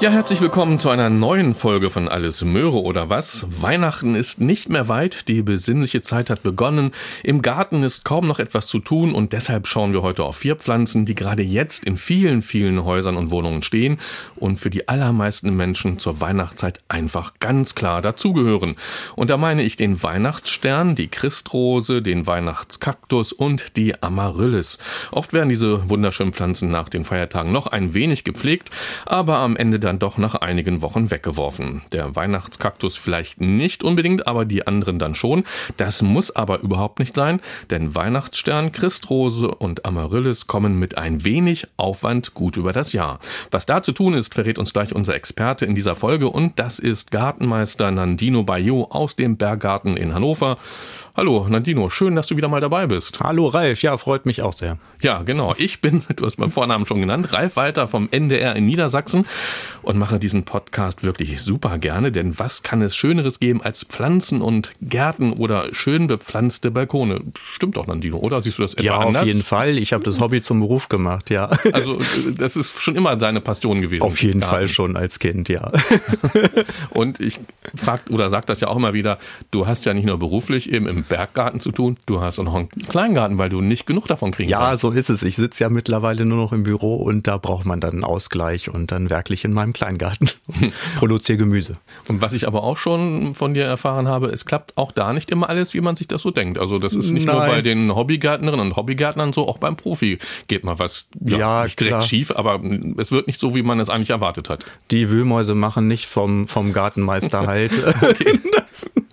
Ja, herzlich willkommen zu einer neuen Folge von Alles Möhre oder was. Weihnachten ist nicht mehr weit, die besinnliche Zeit hat begonnen. Im Garten ist kaum noch etwas zu tun und deshalb schauen wir heute auf vier Pflanzen, die gerade jetzt in vielen, vielen Häusern und Wohnungen stehen und für die allermeisten Menschen zur Weihnachtszeit einfach ganz klar dazugehören. Und da meine ich den Weihnachtsstern, die Christrose, den Weihnachtskaktus und die Amaryllis. Oft werden diese wunderschönen Pflanzen nach den Feiertagen noch ein wenig gepflegt, aber am Ende dann doch nach einigen Wochen weggeworfen. Der Weihnachtskaktus vielleicht nicht unbedingt, aber die anderen dann schon. Das muss aber überhaupt nicht sein, denn Weihnachtsstern, Christrose und Amaryllis kommen mit ein wenig Aufwand gut über das Jahr. Was da zu tun ist, verrät uns gleich unser Experte in dieser Folge und das ist Gartenmeister Nandino Bayot aus dem Berggarten in Hannover. Hallo Nandino, schön, dass du wieder mal dabei bist. Hallo Ralf, ja, freut mich auch sehr. Ja, genau. Ich bin, du hast meinen Vornamen schon genannt, Ralf Walter vom NDR in Niedersachsen und mache diesen Podcast wirklich super gerne, denn was kann es Schöneres geben als Pflanzen und Gärten oder schön bepflanzte Balkone? Stimmt doch, Nandino, oder? Siehst du das etwa ja, anders? auf jeden Fall. Ich habe das Hobby zum Beruf gemacht, ja. Also das ist schon immer deine Passion gewesen. Auf jeden. Fall schon als Kind, ja. und ich frag oder sag das ja auch immer wieder, du hast ja nicht nur beruflich eben im Berggarten zu tun, du hast auch noch einen Kleingarten, weil du nicht genug davon kriegen Ja, kannst. so ist es. Ich sitze ja mittlerweile nur noch im Büro und da braucht man dann einen Ausgleich und dann werklich in meinem Kleingarten. Produziere Gemüse. Und was ich aber auch schon von dir erfahren habe, es klappt auch da nicht immer alles, wie man sich das so denkt. Also das ist nicht nur Nein. bei den Hobbygärtnerinnen und Hobbygärtnern so, auch beim Profi geht mal was ja, Ja, nicht direkt klar. schief, aber es wird nicht so, wie man es eigentlich erwartet hat. Die Wühlmäuse machen nicht vom, vom Gartenmeister halt.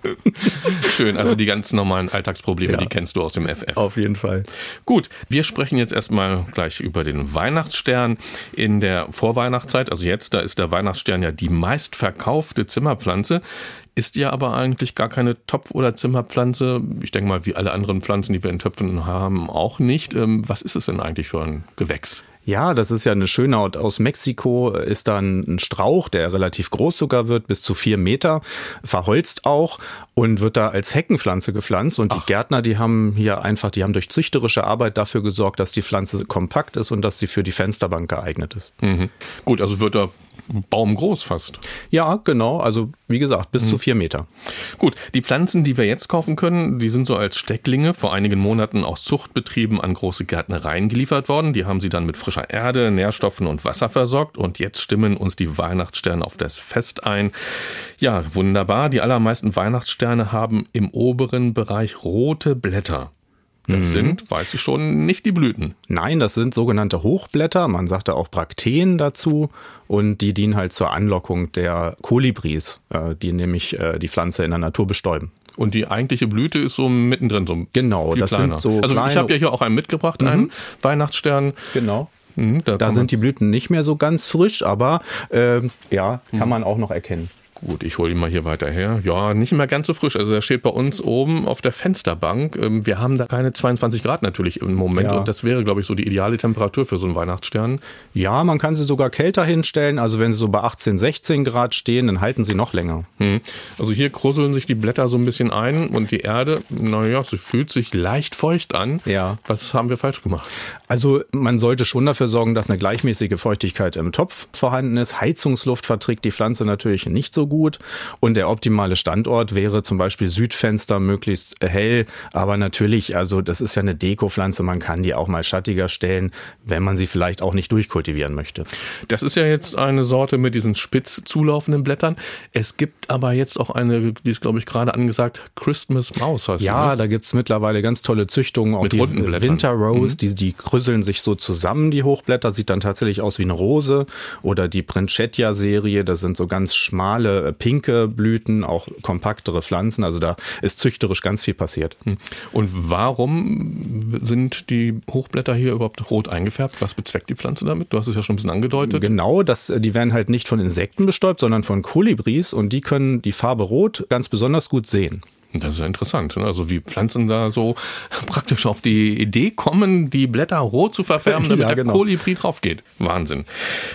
Schön, also die ganz normalen Alltagsprobleme, Ja. die kennst du aus dem FF. Auf jeden Fall. Gut, wir sprechen jetzt erstmal gleich über den Weihnachtsstern in der Vorweihnachtszeit. Also jetzt, da ist der Weihnachtsstern ja die meistverkaufte Zimmerpflanze. Ist ja aber eigentlich gar keine Topf- oder Zimmerpflanze. Ich denke mal, wie alle anderen Pflanzen, die wir in Töpfen haben, auch nicht. Ähm, Was ist es denn eigentlich für ein Gewächs? Ja, das ist ja eine schöne Art. Aus Mexiko ist dann ein Strauch, der relativ groß sogar wird, bis zu vier Meter, verholzt auch und wird da als Heckenpflanze gepflanzt. Und die Gärtner, die haben hier einfach, die haben durch züchterische Arbeit dafür gesorgt, dass die Pflanze kompakt ist und dass sie für die Fensterbank geeignet ist. Mhm. Gut, also wird er baumgroß fast. Ja, genau. Also wie gesagt, bis zu vier Meter. Gut, die Pflanzen, die wir jetzt kaufen können, die sind so als Stecklinge vor einigen Monaten aus Zuchtbetrieben an große Gärtnereien geliefert worden. Die haben sie dann mit frischer Erde, Nährstoffen und Wasser versorgt und jetzt stimmen uns die Weihnachtssterne auf das Fest ein. Ja, wunderbar. Die allermeisten Weihnachtssterne haben im oberen Bereich rote Blätter. Das sind, weiß ich schon, nicht die Blüten. Nein, das sind sogenannte Hochblätter. Man sagt da auch Brakteen dazu. Und die dienen halt zur Anlockung der Kolibris, äh, die nämlich äh, die Pflanze in der Natur bestäuben. Und die eigentliche Blüte ist so mittendrin, so Genau, viel das sind kleiner. so also ich habe ja hier auch einen mitgebracht, einen Weihnachtsstern. Genau. Mhm, Da kann sind die Blüten nicht mehr so ganz frisch, aber ähm, ja, kann man auch noch erkennen. Gut, ich hole ihn mal hier weiter her. Ja, nicht mehr ganz so frisch. Also er steht bei uns oben auf der Fensterbank. Ähm, Wir haben da keine 22 Grad natürlich im Moment Ja. und das wäre, glaube ich, so die ideale Temperatur für so einen Weihnachtsstern. Ja, man kann sie sogar kälter hinstellen. Also wenn sie so bei 18, 16 Grad stehen, dann halten sie noch länger. Hm. Also hier krusseln sich die Blätter so ein bisschen ein und die Erde, naja, sie fühlt sich leicht feucht an. Ja. Was haben wir falsch gemacht? Also man sollte schon dafür sorgen, dass eine gleichmäßige Feuchtigkeit im Topf vorhanden ist. Heizungsluft verträgt die Pflanze natürlich nicht so gut. Und der optimale Standort wäre zum Beispiel Südfenster, möglichst hell. Aber natürlich, also das ist ja eine Dekopflanze, man kann die auch mal schattiger stellen, wenn man sie vielleicht auch nicht durchkultivieren möchte. Das ist ja jetzt eine Sorte mit diesen spitz zulaufenden Blättern. Es gibt aber jetzt auch eine, die ist, glaube ich, gerade angesagt, Christmas Maus heißt Ja, sie. Ne? da gibt's mittlerweile ganz tolle Züchtungen, auch Mit die. Mhm. Winter Rose, die, die krüsseln sich so zusammen, die Hochblätter, sieht dann tatsächlich aus wie eine Rose. Oder die Principia-Serie, das sind so ganz schmale, äh, pinke Blüten, auch kompaktere Pflanzen. Also da ist züchterisch ganz viel passiert. Und warum sind die Hochblätter hier überhaupt rot eingefärbt? Was bezweckt die Pflanze damit? Du hast es ja schon ein bisschen angedeutet. Genau, das, die werden halt nicht von Insekten bestäubt, sondern von Kolibris und die können die Farbe Rot ganz besonders gut sehen. Das ist ja interessant. Ne? Also wie Pflanzen da so praktisch auf die Idee kommen, die Blätter rot zu verfärben, damit ja, genau. der Kolibri drauf geht. Wahnsinn.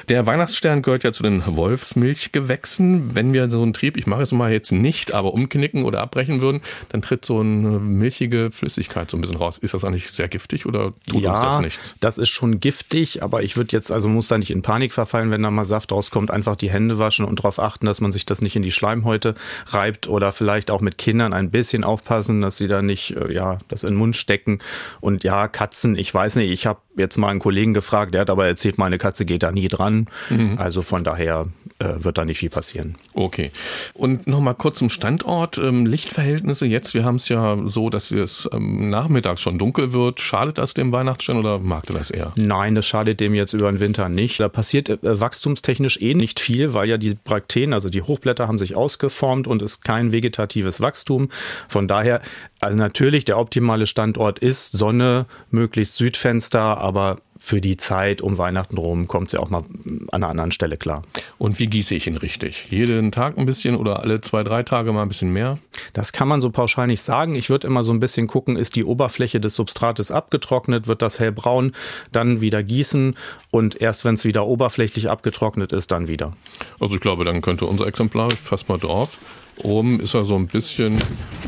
Der Weihnachtsstern gehört ja zu den Wolfsmilchgewächsen. Wenn wir so einen Trieb, ich mache es mal jetzt nicht, aber umknicken oder abbrechen würden, dann tritt so eine milchige Flüssigkeit so ein bisschen raus. Ist das eigentlich sehr giftig oder tut ja, uns das nichts? Das ist schon giftig, aber ich würde jetzt, also muss da nicht in Panik verfallen, wenn da mal Saft rauskommt, einfach die Hände waschen und darauf achten, dass man sich das nicht in die Schleimhäute reibt oder vielleicht auch mit Kindern ein bisschen aufpassen, dass sie da nicht äh, ja das in den Mund stecken. Und ja, Katzen, ich weiß nicht, ich habe jetzt mal einen Kollegen gefragt, der hat aber erzählt, meine Katze geht da nie dran. Mhm. Also von daher äh, wird da nicht viel passieren. Okay. Und nochmal kurz zum Standort. Ähm, Lichtverhältnisse jetzt, wir haben es ja so, dass es ähm, nachmittags schon dunkel wird. Schadet das dem Weihnachtsstern oder mag du das eher? Nein, das schadet dem jetzt über den Winter nicht. Da passiert äh, wachstumstechnisch eh nicht viel, weil ja die Brakteen, also die Hochblätter haben sich ausgeformt und ist kein vegetatives Wachstum. Von daher, also natürlich der optimale Standort ist Sonne, möglichst Südfenster, aber für die Zeit um Weihnachten rum kommt sie auch mal an einer anderen Stelle klar. Und wie gieße ich ihn richtig? Jeden Tag ein bisschen oder alle zwei, drei Tage mal ein bisschen mehr? Das kann man so pauschal nicht sagen. Ich würde immer so ein bisschen gucken, ist die Oberfläche des Substrates abgetrocknet, wird das hellbraun, dann wieder gießen und erst wenn es wieder oberflächlich abgetrocknet ist, dann wieder. Also ich glaube, dann könnte unser Exemplar, ich fasse mal drauf, Oben ist er so ein bisschen,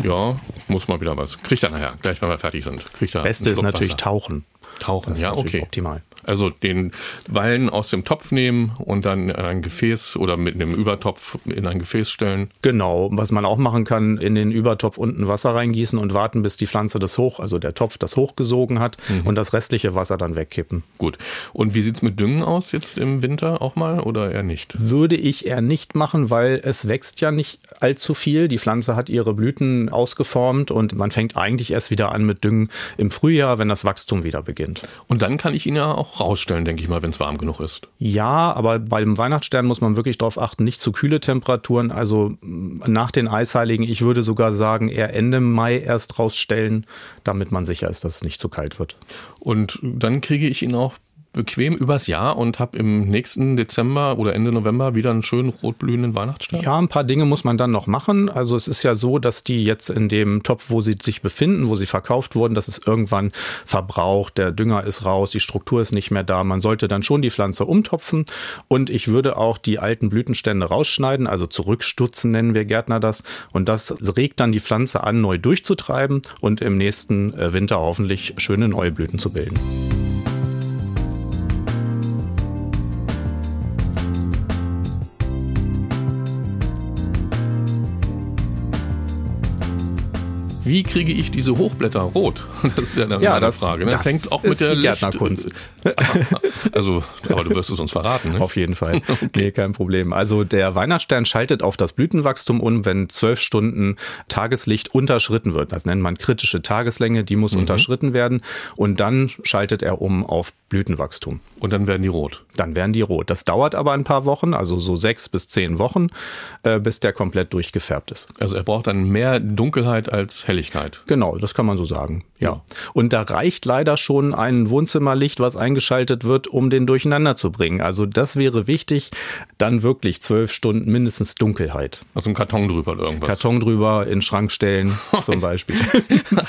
ja, muss mal wieder was. Kriegt er nachher, gleich wenn wir fertig sind. Kriegt er Beste ist natürlich Wasser. Tauchen. Tauchen, das ja, okay. Optimal. Also den Wallen aus dem Topf nehmen und dann in ein Gefäß oder mit einem Übertopf in ein Gefäß stellen. Genau, was man auch machen kann, in den Übertopf unten Wasser reingießen und warten, bis die Pflanze das hoch, also der Topf das hochgesogen hat mhm. und das restliche Wasser dann wegkippen. Gut. Und wie sieht es mit Düngen aus jetzt im Winter auch mal oder eher nicht? Würde ich eher nicht machen, weil es wächst ja nicht allzu viel. Die Pflanze hat ihre Blüten ausgeformt und man fängt eigentlich erst wieder an mit Düngen im Frühjahr, wenn das Wachstum wieder beginnt. Und dann kann ich ihn ja auch rausstellen, denke ich mal, wenn es warm genug ist. Ja, aber bei dem Weihnachtsstern muss man wirklich darauf achten, nicht zu kühle Temperaturen. Also nach den Eisheiligen, ich würde sogar sagen, eher Ende Mai erst rausstellen, damit man sicher ist, dass es nicht zu kalt wird. Und dann kriege ich ihn auch bequem übers Jahr und habe im nächsten Dezember oder Ende November wieder einen schönen rotblühenden Weihnachtsstern? Ja, ein paar Dinge muss man dann noch machen. Also es ist ja so, dass die jetzt in dem Topf, wo sie sich befinden, wo sie verkauft wurden, dass es irgendwann verbraucht, der Dünger ist raus, die Struktur ist nicht mehr da. Man sollte dann schon die Pflanze umtopfen und ich würde auch die alten Blütenstände rausschneiden, also zurückstutzen nennen wir Gärtner das. Und das regt dann die Pflanze an, neu durchzutreiben und im nächsten äh, Winter hoffentlich schöne neue Blüten zu bilden. Wie kriege ich diese Hochblätter rot? Das ist ja eine ja, das, Frage. Ne? Das, das, hängt auch mit der Gärtnerkunst. also, aber du wirst es uns verraten. Ne? Auf jeden Fall. okay. Nee, kein Problem. Also der Weihnachtsstern schaltet auf das Blütenwachstum um, wenn zwölf Stunden Tageslicht unterschritten wird. Das nennt man kritische Tageslänge, die muss mhm. unterschritten werden. Und dann schaltet er um auf Blütenwachstum. Und dann werden die rot. Dann werden die rot. Das dauert aber ein paar Wochen, also so sechs bis zehn Wochen, äh, bis der komplett durchgefärbt ist. Also er braucht dann mehr Dunkelheit als Helligkeit. Genau, das kann man so sagen. Ja. Und da reicht leider schon ein Wohnzimmerlicht, was eingeschaltet wird, um den durcheinander zu bringen. Also das wäre wichtig. Dann wirklich zwölf Stunden mindestens Dunkelheit. Also ein Karton drüber oder irgendwas. Karton drüber, in den Schrank stellen zum Beispiel.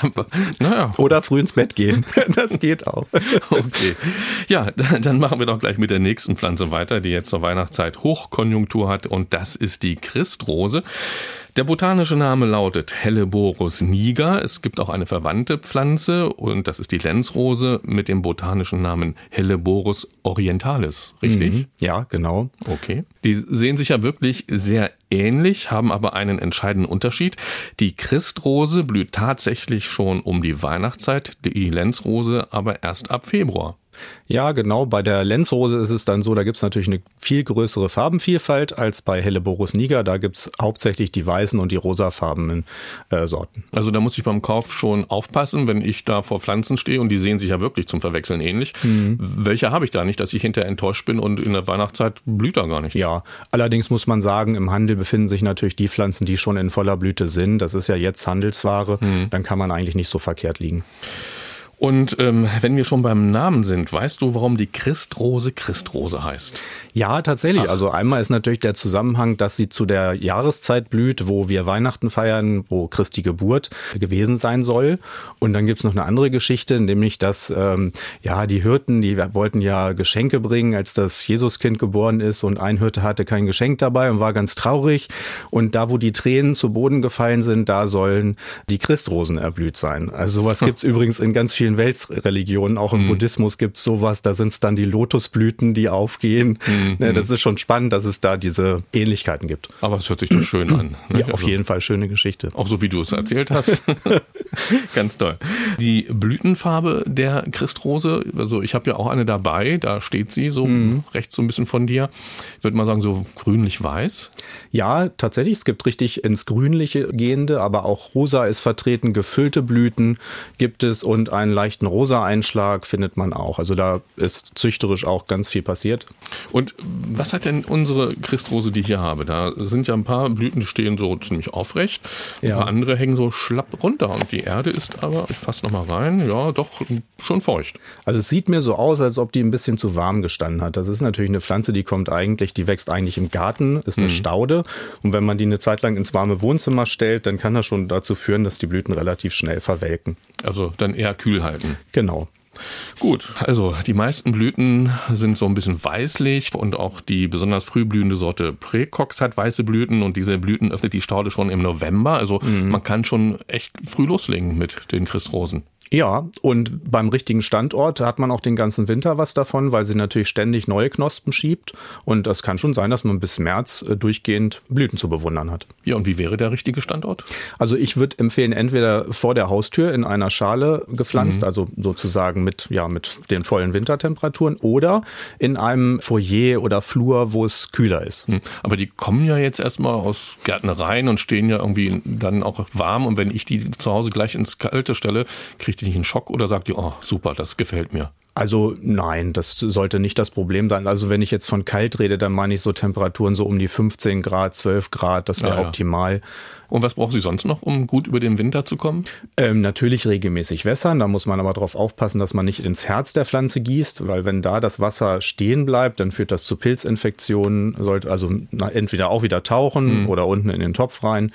naja. Oder früh ins Bett gehen. Das geht auch. Okay. Ja, dann machen wir doch gleich mit der nächsten Pflanze weiter, die jetzt zur Weihnachtszeit Hochkonjunktur hat. Und das ist die Christrose. Der botanische Name lautet Helleborus niger. Es gibt auch eine verwandte Pflanze und das ist die Lenzrose mit dem botanischen Namen Helleborus orientalis, richtig? Mhm, ja, genau. Okay. Die sehen sich ja wirklich sehr ähnlich, haben aber einen entscheidenden Unterschied. Die Christrose blüht tatsächlich schon um die Weihnachtszeit, die Lenzrose aber erst ab Februar. Ja, genau. Bei der Lenzrose ist es dann so, da gibt es natürlich eine viel größere Farbenvielfalt als bei Helleborus niger. Da gibt es hauptsächlich die weißen und die rosafarbenen äh, Sorten. Also da muss ich beim Kauf schon aufpassen, wenn ich da vor Pflanzen stehe und die sehen sich ja wirklich zum Verwechseln ähnlich. Mhm. Welche habe ich da nicht, dass ich hinterher enttäuscht bin und in der Weihnachtszeit blüht da gar nichts? Ja, allerdings muss man sagen, im Handel befinden sich natürlich die Pflanzen, die schon in voller Blüte sind. Das ist ja jetzt Handelsware. Mhm. Dann kann man eigentlich nicht so verkehrt liegen. Und ähm, wenn wir schon beim Namen sind, weißt du, warum die Christrose Christrose heißt? Ja, tatsächlich. Ach. Also einmal ist natürlich der Zusammenhang, dass sie zu der Jahreszeit blüht, wo wir Weihnachten feiern, wo Christi Geburt gewesen sein soll. Und dann gibt's noch eine andere Geschichte, nämlich dass ähm, ja die Hirten, die wollten ja Geschenke bringen, als das Jesuskind geboren ist und ein Hirte hatte kein Geschenk dabei und war ganz traurig. Und da, wo die Tränen zu Boden gefallen sind, da sollen die Christrosen erblüht sein. Also sowas hm. gibt's übrigens in ganz vielen Weltreligionen, auch im hm. Buddhismus gibt's sowas, da sind's dann die Lotusblüten, die aufgehen. Hm Mhm. Das ist schon spannend, dass es da diese Ähnlichkeiten gibt. Aber es hört sich doch schön an. Ne? Ja, auf also, jeden Fall schöne Geschichte. Auch so wie du es erzählt hast. Ganz toll. Die Blütenfarbe der Christrose, also ich habe ja auch eine dabei, da steht sie so mhm. rechts so ein bisschen von dir. Ich würde mal sagen, so grünlich-weiß. Ja, tatsächlich. Es gibt richtig ins Grünliche gehende, aber auch rosa ist vertreten. Gefüllte Blüten gibt es und einen leichten rosa Einschlag findet man auch. Also da ist züchterisch auch ganz viel passiert. Und was hat denn unsere Christrose, die ich hier habe? Da sind ja ein paar Blüten, die stehen so ziemlich aufrecht. Ein ja. paar andere hängen so schlapp runter. Und die Erde ist aber, ich fasse nochmal rein, ja, doch schon feucht. Also es sieht mir so aus, als ob die ein bisschen zu warm gestanden hat. Das ist natürlich eine Pflanze, die kommt eigentlich, die wächst eigentlich im Garten, ist eine mhm. Staude. Und wenn man die eine Zeit lang ins warme Wohnzimmer stellt, dann kann das schon dazu führen, dass die Blüten relativ schnell verwelken. Also dann eher kühl halten. Genau. Gut, also die meisten Blüten sind so ein bisschen weißlich und auch die besonders früh blühende Sorte Precox hat weiße Blüten und diese Blüten öffnet die Staude schon im November. Also mhm. man kann schon echt früh loslegen mit den Christrosen. Ja, und beim richtigen Standort hat man auch den ganzen Winter was davon, weil sie natürlich ständig neue Knospen schiebt. Und das kann schon sein, dass man bis März äh, durchgehend Blüten zu bewundern hat. Ja, und wie wäre der richtige Standort? Also ich würde empfehlen, entweder vor der Haustür in einer Schale gepflanzt, mhm. also sozusagen mit, ja, mit den vollen Wintertemperaturen oder in einem Foyer oder Flur, wo es kühler ist. Mhm. Aber die kommen ja jetzt erstmal aus Gärtnereien und stehen ja irgendwie dann auch warm. Und wenn ich die zu Hause gleich ins Kalte stelle, kriegt die nicht einen Schock oder sagt ihr, oh super, das gefällt mir? Also nein, das sollte nicht das Problem sein. Also wenn ich jetzt von kalt rede, dann meine ich so Temperaturen so um die 15 Grad, 12 Grad, das wäre ja, ja. optimal. Und was brauchen Sie sonst noch, um gut über den Winter zu kommen? Ähm, natürlich regelmäßig wässern. Da muss man aber darauf aufpassen, dass man nicht ins Herz der Pflanze gießt, weil wenn da das Wasser stehen bleibt, dann führt das zu Pilzinfektionen. Sollte also entweder auch wieder tauchen mhm. oder unten in den Topf rein.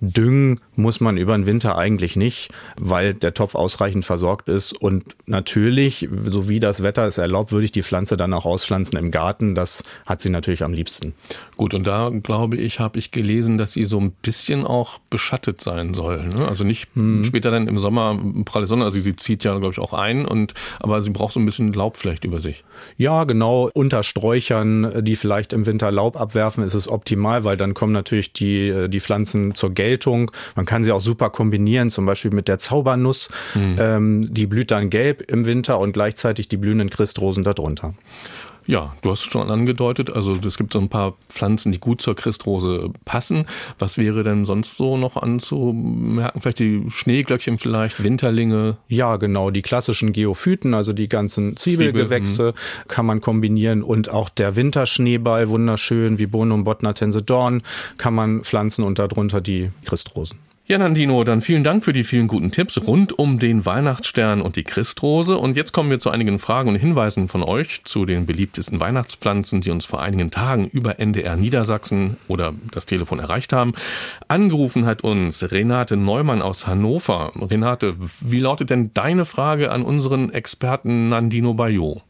Düngen muss man über den Winter eigentlich nicht, weil der Topf ausreichend versorgt ist. Und natürlich, so wie das Wetter es erlaubt, würde ich die Pflanze dann auch auspflanzen im Garten. Das hat sie natürlich am liebsten. Gut, und da glaube ich, habe ich gelesen, dass sie so ein bisschen auch auch beschattet sein soll. Ne? Also nicht hm. später dann im Sommer pralle Sonne, also sie zieht ja, glaube ich, auch ein, und aber sie braucht so ein bisschen Laub vielleicht über sich. Ja, genau. Unter Sträuchern, die vielleicht im Winter Laub abwerfen, ist es optimal, weil dann kommen natürlich die, die Pflanzen zur Geltung. Man kann sie auch super kombinieren, zum Beispiel mit der Zaubernuss. Hm. Ähm, die blüht dann gelb im Winter und gleichzeitig die blühenden Christrosen darunter. Ja, du hast schon angedeutet, also es gibt so ein paar Pflanzen, die gut zur Christrose passen. Was wäre denn sonst so noch anzumerken? Vielleicht die Schneeglöckchen vielleicht, Winterlinge? Ja, genau, die klassischen Geophyten, also die ganzen Zwiebelgewächse Zwiebel, kann man kombinieren und auch der Winterschneeball, wunderschön, wie Bonum botnatense Dorn, kann man pflanzen und darunter die Christrosen. Ja, Nandino, dann vielen Dank für die vielen guten Tipps rund um den Weihnachtsstern und die Christrose. Und jetzt kommen wir zu einigen Fragen und Hinweisen von euch zu den beliebtesten Weihnachtspflanzen, die uns vor einigen Tagen über NDR Niedersachsen oder das Telefon erreicht haben. Angerufen hat uns Renate Neumann aus Hannover. Renate, wie lautet denn deine Frage an unseren Experten Nandino Bayot?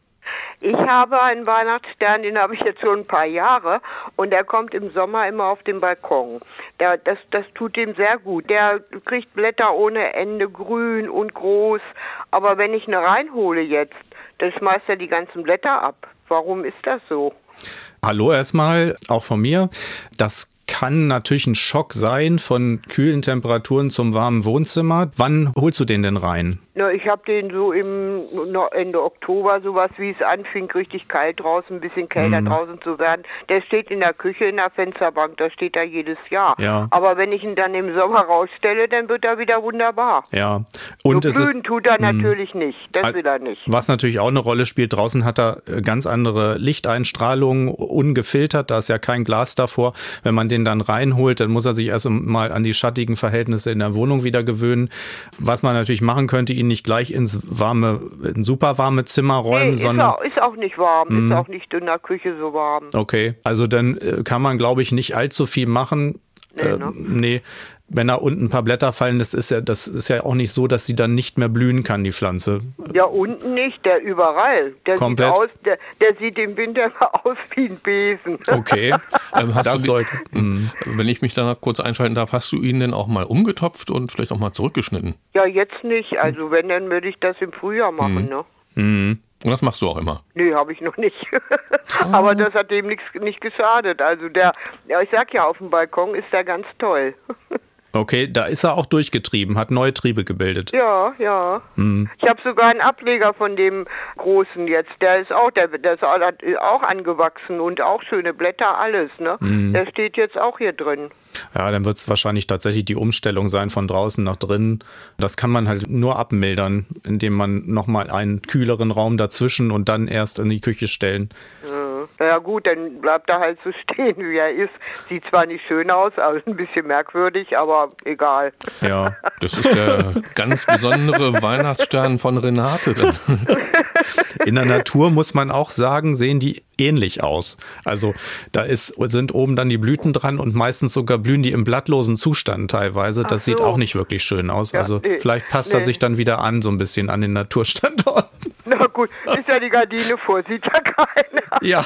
Ich habe einen Weihnachtsstern, den habe ich jetzt schon ein paar Jahre und der kommt im Sommer immer auf den Balkon. Der, das, das tut ihm sehr gut. Der kriegt Blätter ohne Ende, grün und groß. Aber wenn ich eine reinhole jetzt, dann schmeißt er die ganzen Blätter ab. Warum ist das so? Hallo erstmal, auch von mir. Das kann natürlich ein Schock sein von kühlen Temperaturen zum warmen Wohnzimmer. Wann holst du den denn rein? Na, ich habe den so im Ende Oktober, sowas wie es anfing, richtig kalt draußen, ein bisschen kälter mhm. draußen zu werden. Der steht in der Küche in der Fensterbank, da steht er jedes Jahr. Ja. Aber wenn ich ihn dann im Sommer rausstelle, dann wird er wieder wunderbar. Ja. Und so es blühen ist, tut er mh. natürlich nicht. Das will er nicht. Was natürlich auch eine Rolle spielt, draußen hat er äh, ganz andere Lichteinstrahlung, ungefiltert, da ist ja kein Glas davor. Wenn man den dann reinholt, dann muss er sich erst mal an die schattigen Verhältnisse in der Wohnung wieder gewöhnen. Was man natürlich machen könnte, ihn nicht gleich ins warme, in super warme Zimmer räumen, nee, sondern. Ist auch, ist auch nicht warm, Mhm. ist auch nicht in der Küche so warm. Okay, also dann äh, kann man, glaube ich, nicht allzu viel machen. Nee, äh, ne? nee. Wenn da unten ein paar Blätter fallen, das ist ja, das ist ja auch nicht so, dass sie dann nicht mehr blühen kann, die Pflanze. Ja, unten nicht, der überall. Der Komplett? sieht aus, der, der sieht im Winter aus wie ein Besen. Okay, Ähm, hast das du die- sollte. Mhm. Wenn ich mich da kurz einschalten darf, hast du ihn denn auch mal umgetopft und vielleicht auch mal zurückgeschnitten? Ja, jetzt nicht. Also wenn, dann würde ich das im Frühjahr machen, ne? Mhm. Und das machst du auch immer. Nee, habe ich noch nicht. Aber das hat dem nichts nicht geschadet. Also der, ja, ich sag ja, auf dem Balkon ist der ganz toll. Okay, da ist er auch durchgetrieben, hat neue Triebe gebildet. Ja, ja. Mhm. Ich habe sogar einen Ableger von dem großen jetzt. Der ist auch, der, der ist auch angewachsen und auch schöne Blätter, alles. Ne? Mhm. Der steht jetzt auch hier drin. Ja, dann wird es wahrscheinlich tatsächlich die Umstellung sein von draußen nach drinnen. Das kann man halt nur abmildern, indem man nochmal einen kühleren Raum dazwischen und dann erst in die Küche stellen. Ja, ja gut, dann bleibt er halt so stehen, wie er ist. Sieht zwar nicht schön aus, also ein bisschen merkwürdig, aber egal. Ja. Das ist der ganz besondere Weihnachtsstern von Renate. Dann. In der Natur muss man auch sagen, sehen die ähnlich aus. Also da ist, sind oben dann die Blüten dran und meistens sogar blühen die im blattlosen Zustand teilweise. Das Ach sieht so. auch nicht wirklich schön aus. Ja, also nee, vielleicht passt er nee. sich dann wieder an, so ein bisschen an den Naturstandort. Na gut, ist ja die Gardine vor, sieht ja keiner. Ja,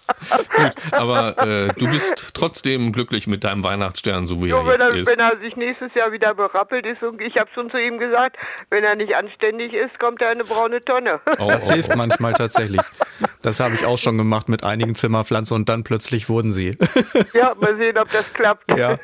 Gut, aber äh, du bist trotzdem glücklich mit deinem Weihnachtsstern, so wie So, er wenn, jetzt er, ist. wenn er sich nächstes Jahr wieder berappelt ist und ich habe schon zu ihm gesagt, wenn er nicht anständig ist, kommt er in eine braune Tonne. Oh, Das oh, hilft manchmal tatsächlich. Das habe ich auch schon gemacht mit einigen Zimmerpflanzen und dann plötzlich wurden sie. ja, mal sehen, ob das klappt. Ja.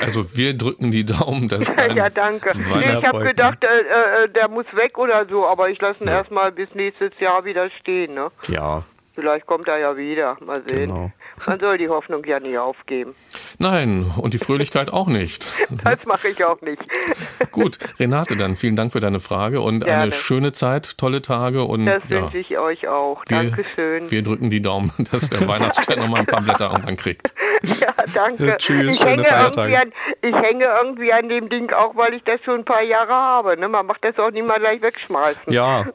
Also wir drücken die Daumen, dass ja, danke. Nee, ich habe gedacht, äh, äh, der muss weg oder so, aber ich lasse ihn erstmal bis nächstes Jahr wieder stehen. Ne? Ja, Vielleicht kommt er ja wieder. Mal sehen. Genau. Man soll die Hoffnung ja nie aufgeben. Nein, und die Fröhlichkeit auch nicht. Das mache ich auch nicht. Gut, Renate, dann vielen Dank für deine Frage und eine Gerne. schöne Zeit, tolle Tage und Das ja, wünsche ich euch auch. wir, Dankeschön. wir drücken die Daumen, dass der Weihnachtsstern noch mal ein paar Blätter irgendwann kriegt. Ja, danke. Tschüss, ich, schöne hänge Feiertage. irgendwie an, ich hänge irgendwie an dem Ding auch, weil ich das schon ein paar Jahre habe. Ne? Man macht das auch nicht mal gleich wegschmeißen. ja.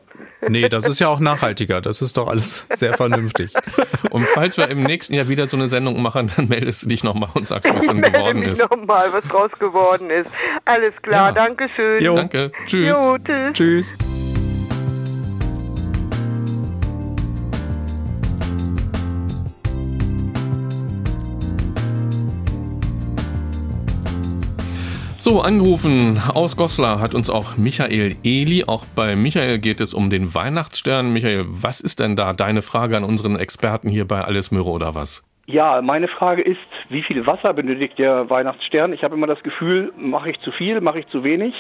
Nee, das ist ja auch nachhaltiger. Das ist doch alles sehr vernünftig. Und falls wir im nächsten Jahr wieder so eine Sendung machen, dann meldest du dich nochmal und sagst, was Ich dann geworden ist. nochmal, was draus geworden ist. Alles klar, Ja. Dankeschön. Jo. Danke, tschüss. Jo, tschüss. Tschüss. So, angerufen aus Goslar hat uns auch Michael Eli. Auch bei Michael geht es um den Weihnachtsstern. Michael, was ist denn da deine Frage an unseren Experten hier bei Alles Möhre oder was? Ja, meine Frage ist, wie viel Wasser benötigt der Weihnachtsstern? Ich habe immer das Gefühl, mache ich zu viel, mache ich zu wenig?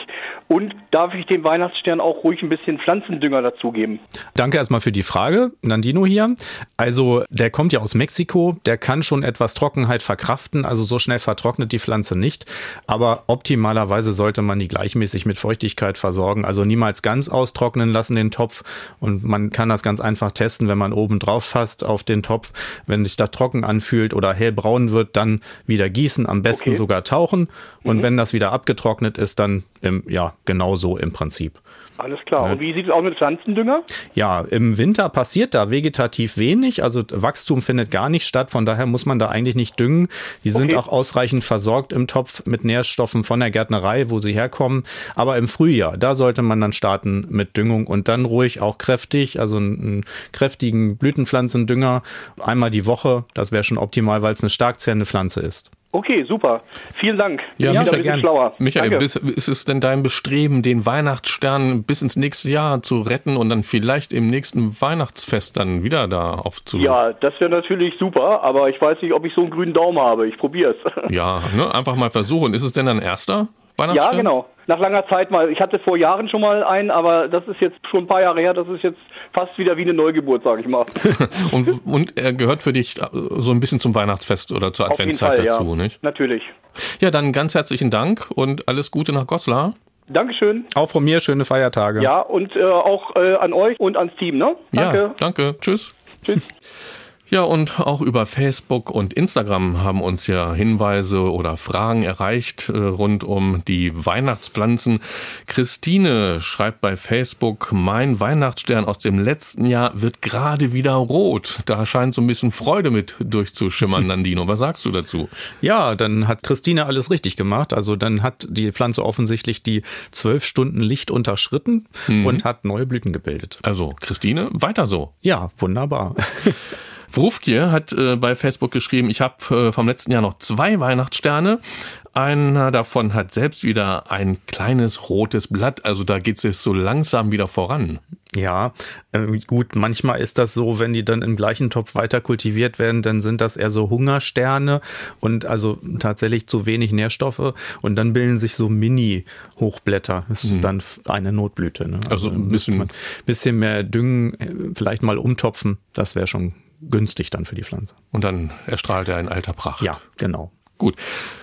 Und darf ich dem Weihnachtsstern auch ruhig ein bisschen Pflanzendünger dazugeben? Danke erstmal für die Frage. Nandino hier. Also, der kommt ja aus Mexiko. Der kann schon etwas Trockenheit verkraften. Also, so schnell vertrocknet die Pflanze nicht. Aber optimalerweise sollte man die gleichmäßig mit Feuchtigkeit versorgen. Also, niemals ganz austrocknen lassen den Topf. Und man kann das ganz einfach testen, wenn man oben drauf fasst auf den Topf. Wenn sich das trocken anfühlt oder hellbraun wird, dann wieder gießen. Am besten Okay. sogar tauchen. Und wenn das wieder abgetrocknet ist, dann, ähm, ja, genauso im Prinzip. Alles klar. Und wie sieht es aus mit Pflanzendünger? Ja, im Winter passiert da vegetativ wenig, also Wachstum findet gar nicht statt, von daher muss man da eigentlich nicht düngen. Die sind Okay. auch ausreichend versorgt im Topf mit Nährstoffen von der Gärtnerei, wo sie herkommen. Aber im Frühjahr, da sollte man dann starten mit Düngung und dann ruhig auch kräftig, also einen, kräftigen Blütenpflanzendünger einmal die Woche. Das wäre schon optimal, weil es eine stark zählende Pflanze ist. Okay, super. Vielen Dank. Ja, Bin Michael, wieder ein bisschen gern. schlauer. Michael, bis, ist es denn dein Bestreben, den Weihnachtsstern bis ins nächste Jahr zu retten und dann vielleicht im nächsten Weihnachtsfest dann wieder da aufzu... Ja, das wäre natürlich super, aber ich weiß nicht, ob ich so einen grünen Daumen habe. Ich probier's. Ja, ne, einfach mal versuchen. Ist es denn dein erster Ja, Weihnachtsstern? genau. Nach langer Zeit mal. Ich hatte vor Jahren schon mal einen, aber das ist jetzt schon ein paar Jahre her. Das ist jetzt fast wieder wie eine Neugeburt, sage ich mal. Und, und er gehört für dich äh, so ein bisschen zum Weihnachtsfest oder zur Auf jeden Adventszeit Fall, dazu, ja. nicht? Natürlich. Ja, dann ganz herzlichen Dank und alles Gute nach Goslar. Dankeschön. Auch von mir schöne Feiertage. Ja, und äh, auch äh, an euch und ans Team, ne? Danke. Ja, danke. Tschüss. Tschüss. Ja, und auch über Facebook und Instagram haben uns ja Hinweise oder Fragen erreicht äh, rund um die Weihnachtspflanzen. Christine schreibt bei Facebook, mein Weihnachtsstern aus dem letzten Jahr wird gerade wieder rot. Da scheint so ein bisschen Freude mit durchzuschimmern, Nandino. Was sagst du dazu? Ja, dann hat Christine alles richtig gemacht. Also dann hat die Pflanze offensichtlich die zwölf Stunden Licht unterschritten mhm. und hat neue Blüten gebildet. Also Christine, weiter so. Ja, wunderbar. Wrufkje hat äh, bei Facebook geschrieben, ich habe äh, vom letzten Jahr noch zwei Weihnachtssterne. Einer davon hat selbst wieder ein kleines rotes Blatt, also da geht es so langsam wieder voran. Ja, äh, gut, manchmal ist das so, wenn die dann im gleichen Topf weiter kultiviert werden, dann sind das eher so Hungersterne und also tatsächlich zu wenig Nährstoffe und dann bilden sich so Mini-Hochblätter. Das ist mhm. dann eine Notblüte. Ne? Also, also ein bisschen, bisschen mehr düngen, äh, vielleicht mal umtopfen, das wäre schon günstig dann für die Pflanze. Und dann erstrahlt er in alter Pracht. Ja, genau. Gut.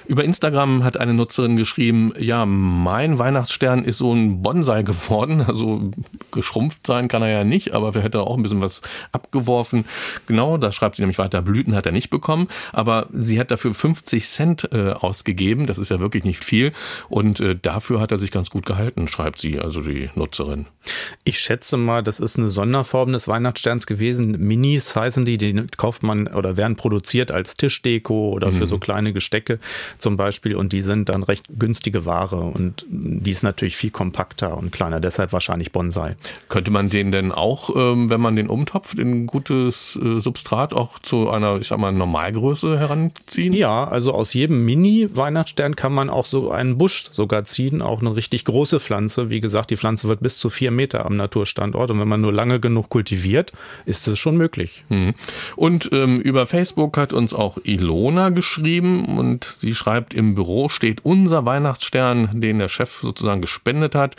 Über Instagram hat eine Nutzerin geschrieben, ja, mein Weihnachtsstern ist so ein Bonsai geworden. Also geschrumpft sein kann er ja nicht, aber wir hätten auch ein bisschen was abgeworfen. Genau, da schreibt sie nämlich weiter, Blüten hat er nicht bekommen, aber sie hat dafür 50 Cent äh, ausgegeben. Das ist ja wirklich nicht viel. Und äh, dafür hat er sich ganz gut gehalten, schreibt sie, also die Nutzerin. Ich schätze mal, das ist eine Sonderform des Weihnachtssterns gewesen. Minis heißen die, die kauft man oder werden produziert als Tischdeko oder für mhm. so kleine Gestecke zum Beispiel und die sind dann recht günstige Ware und die ist natürlich viel kompakter und kleiner, deshalb wahrscheinlich Bonsai. Könnte man den denn auch, ähm, wenn man den umtopft, in gutes äh, Substrat auch zu einer, ich sag mal, Normalgröße heranziehen? Ja, also aus jedem Mini-Weihnachtsstern kann man auch so einen Busch sogar ziehen, auch eine richtig große Pflanze. Wie gesagt, die Pflanze wird bis zu vier Meter am Naturstandort und wenn man nur lange genug kultiviert, ist es schon möglich. Hm. Und ähm, über Facebook hat uns auch Ilona geschrieben und sie schreibt, im Büro steht unser Weihnachtsstern, den der Chef sozusagen gespendet hat.